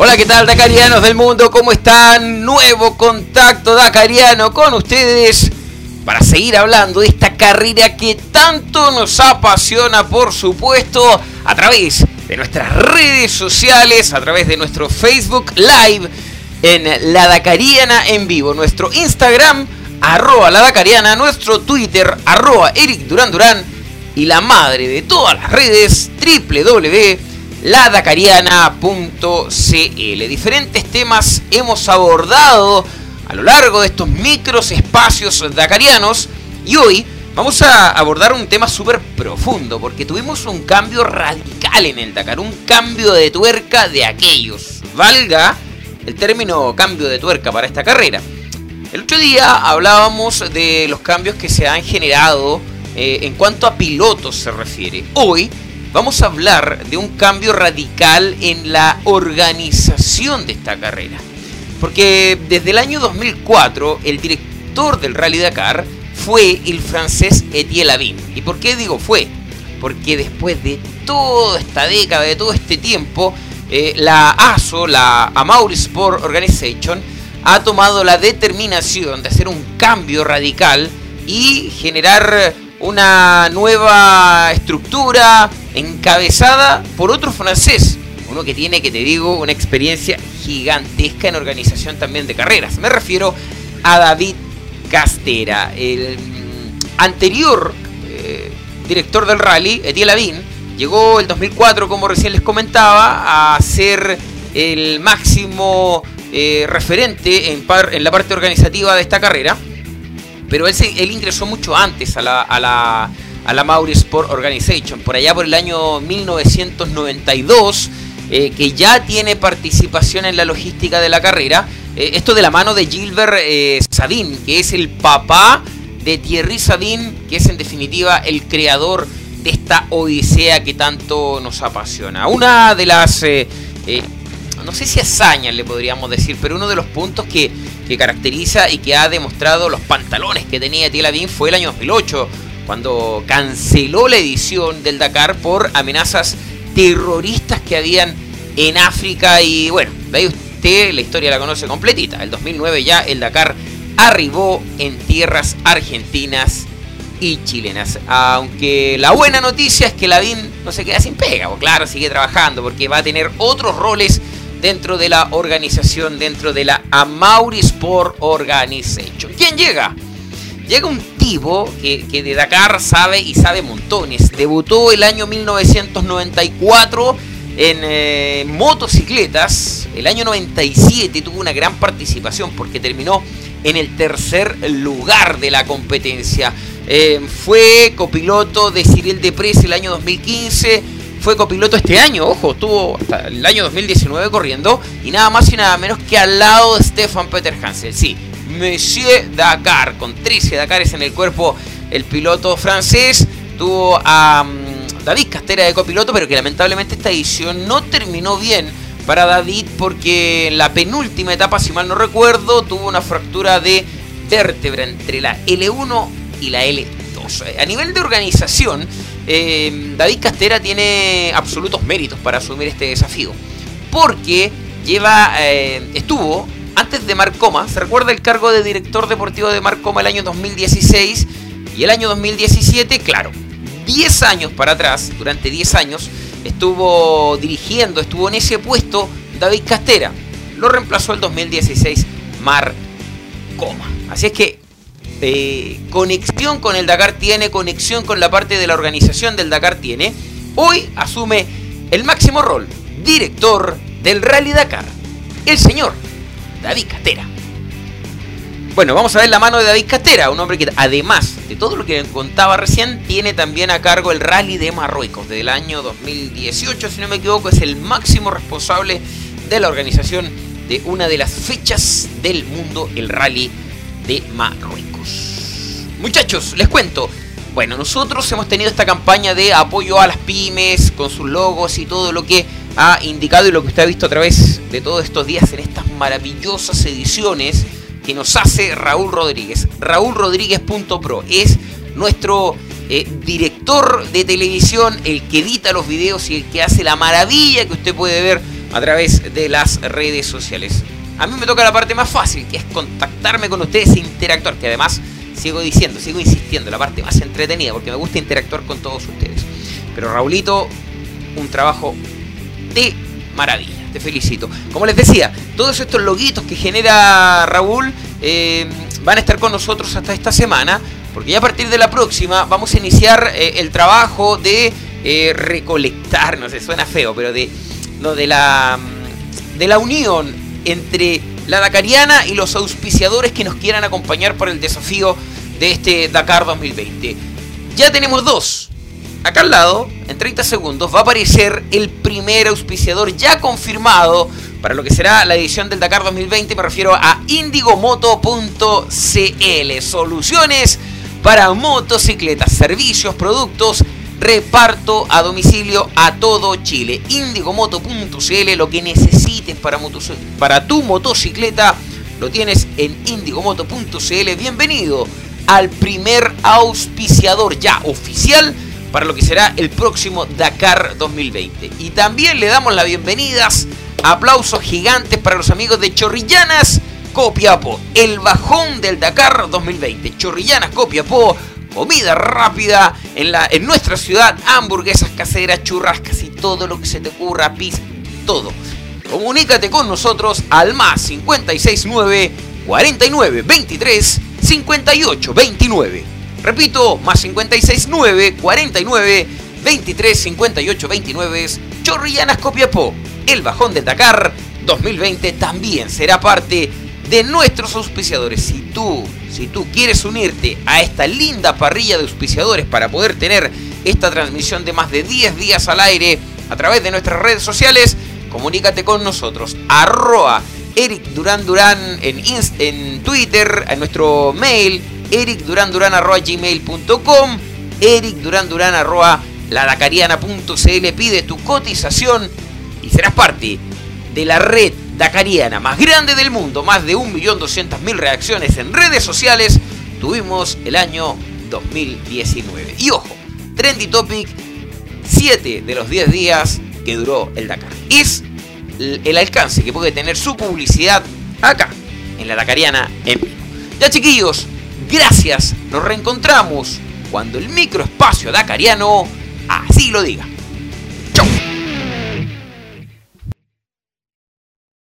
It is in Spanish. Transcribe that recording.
Hola, ¿qué tal, Dakarianos del mundo? ¿Cómo están? Nuevo contacto Dakariano con ustedes para seguir hablando de esta carrera que tanto nos apasiona, por supuesto, a través de nuestras redes sociales, a través de nuestro Facebook Live en La Dakariana en vivo, nuestro Instagram, arroba La Dakariana, nuestro Twitter, arroba Eric Durán Durán y la madre de todas las redes, www ladacariana.cl. Diferentes temas hemos abordado a lo largo de estos micros espacios dacarianos y hoy vamos a abordar un tema súper profundo porque tuvimos un cambio radical en el Dakar, un cambio de tuerca de aquellos. Valga el término cambio de tuerca para esta carrera. El otro día hablábamos de los cambios que se han generado eh, en cuanto a pilotos se refiere. Hoy vamos a hablar de un cambio radical en la organización de esta carrera. Porque desde el año 2004 el director del Rally Dakar fue el francés Etienne Lavin. ¿Y por qué digo fue? Porque después de toda esta década, de todo este tiempo, eh, la ASO, la Amauri Sport Organization, ha tomado la determinación de hacer un cambio radical y generar una nueva estructura encabezada por otro francés, uno que tiene, que te digo, una experiencia gigantesca en organización también de carreras. Me refiero a David Castera, el mm, anterior eh, director del rally, Etienne Ladín, llegó el 2004, como recién les comentaba, a ser el máximo eh, referente en, en la parte organizativa de esta carrera pero él, ingresó mucho antes a la, a la, a la Mauri Sport Organization, por allá por el año 1992, eh, que ya tiene participación en la logística de la carrera. Eh, esto de la mano de Gilbert eh, Sadin, que es el papá de Thierry Sadin, que es en definitiva el creador de esta odisea que tanto nos apasiona. Una de las no sé si hazañas le podríamos decir, pero uno de los puntos que, caracteriza y que ha demostrado los pantalones que tenía Lavín fue el año 2008, cuando canceló la edición del Dakar por amenazas terroristas que habían en África y bueno, de ahí usted la historia la conoce completita. El 2009 ya el Dakar arribó en tierras argentinas y chilenas. Aunque la buena noticia es que Lavín no se queda sin pega, o claro, sigue trabajando porque va a tener otros roles dentro de la organización, dentro de la Amauri Sport Organization. ¿Quién llega? Llega un tipo que, de Dakar sabe y sabe montones. Debutó el año 1994 en eh, motocicletas. El año 97 tuvo una gran participación porque terminó en el tercer lugar de la competencia. Eh, fue copiloto de Cyril Depres el año 2015 fue copiloto este año, ojo, estuvo hasta el año 2019 corriendo y nada más y nada menos que al lado de Stefan Peter Hansel. Sí, Monsieur Dakar, con 13 Dakares en el cuerpo, el piloto francés tuvo a mm, David Castera de copiloto, pero que lamentablemente esta edición no terminó bien para David porque en la penúltima etapa, si mal no recuerdo, tuvo una fractura de vértebra entre la L1 y la L2. A nivel de organización, eh, David Castera tiene absolutos méritos para asumir este desafío. Porque lleva, eh, estuvo, antes de Marcoma, se recuerda el cargo de director deportivo de Marcoma el año 2016 y el año 2017, claro, 10 años para atrás, durante 10 años, estuvo dirigiendo, estuvo en ese puesto David Castera. Lo reemplazó el 2016 Marcoma. Así es que eh, conexión con el Dakar tiene, conexión con la parte de la organización del Dakar tiene, hoy asume el máximo rol, director del Rally Dakar, el señor David Castera. Bueno, vamos a ver la mano de David Castera, un hombre que además de todo lo que contaba recién, tiene también a cargo el Rally de Marruecos. Desde el año 2018, si no me equivoco, es el máximo responsable de la organización de una de las fechas del mundo, el Rally de Marruecos. Muchachos, les cuento. Bueno, nosotros hemos tenido esta campaña de apoyo a las pymes con sus logos y todo lo que ha indicado y lo que usted ha visto a través de todos estos días en estas maravillosas ediciones que nos hace Raúl Rodríguez. RaúlRodríguez.pro es nuestro eh, director de televisión, el que edita los videos y el que hace la maravilla que usted puede ver a través de las redes sociales. A mí me toca la parte más fácil, que es contactarme con ustedes e interactuar, que además sigo diciendo, sigo insistiendo, la parte más entretenida, porque me gusta interactuar con todos ustedes. Pero Raulito, un trabajo de maravilla, te felicito. Como les decía, todos estos loguitos que genera Raúl eh, van a estar con nosotros hasta esta semana, porque ya a partir de la próxima vamos a iniciar eh, el trabajo de eh, recolectar, no sé, suena feo, pero de lo de la de la unión entre la Dakariana y los auspiciadores que nos quieran acompañar por el desafío de este Dakar 2020. Ya tenemos dos. Acá al lado, en 30 segundos, va a aparecer el primer auspiciador ya confirmado para lo que será la edición del Dakar 2020. Me refiero a indigomoto.cl. Soluciones para motocicletas, servicios, productos, reparto a domicilio a todo Chile. Indigomoto.cl, lo que necesites para, para tu motocicleta, lo tienes en indigomoto.cl. Bienvenido al primer auspiciador ya oficial para lo que será el próximo Dakar 2020. Y también le damos las bienvenidas, aplausos gigantes para los amigos de Chorrillanas Copiapó, el bajón del Dakar 2020. Chorrillanas Copiapó, comida rápida en, la, en nuestra ciudad, hamburguesas caseras, churrascas y todo lo que se te ocurra, pizza, todo. Comunícate con nosotros al más 569 49 23 58 29. Repito, más 569 49 23 58 29 Chorrillanas Copiapó. El bajón de Dakar 2020 también será parte de nuestros auspiciadores. Si tú, si tú quieres unirte a esta linda parrilla de auspiciadores para poder tener esta transmisión de más de 10 días al aire a través de nuestras redes sociales, comunícate con nosotros. Arroa Eric Durán Durán en, en Twitter, en nuestro mail, ericduranduran.gmail.com, Eric Durán Durán pide tu cotización y serás parte de la red Dakariana más grande del mundo, más de 1.200.000 reacciones en redes sociales, tuvimos el año 2019. Y ojo, Trendy Topic, 7 de los 10 días que duró el Dakar. Es el alcance que puede tener su publicidad acá, en la Dakariana en vivo. Ya chiquillos, gracias, nos reencontramos cuando el microespacio dakariano así lo diga.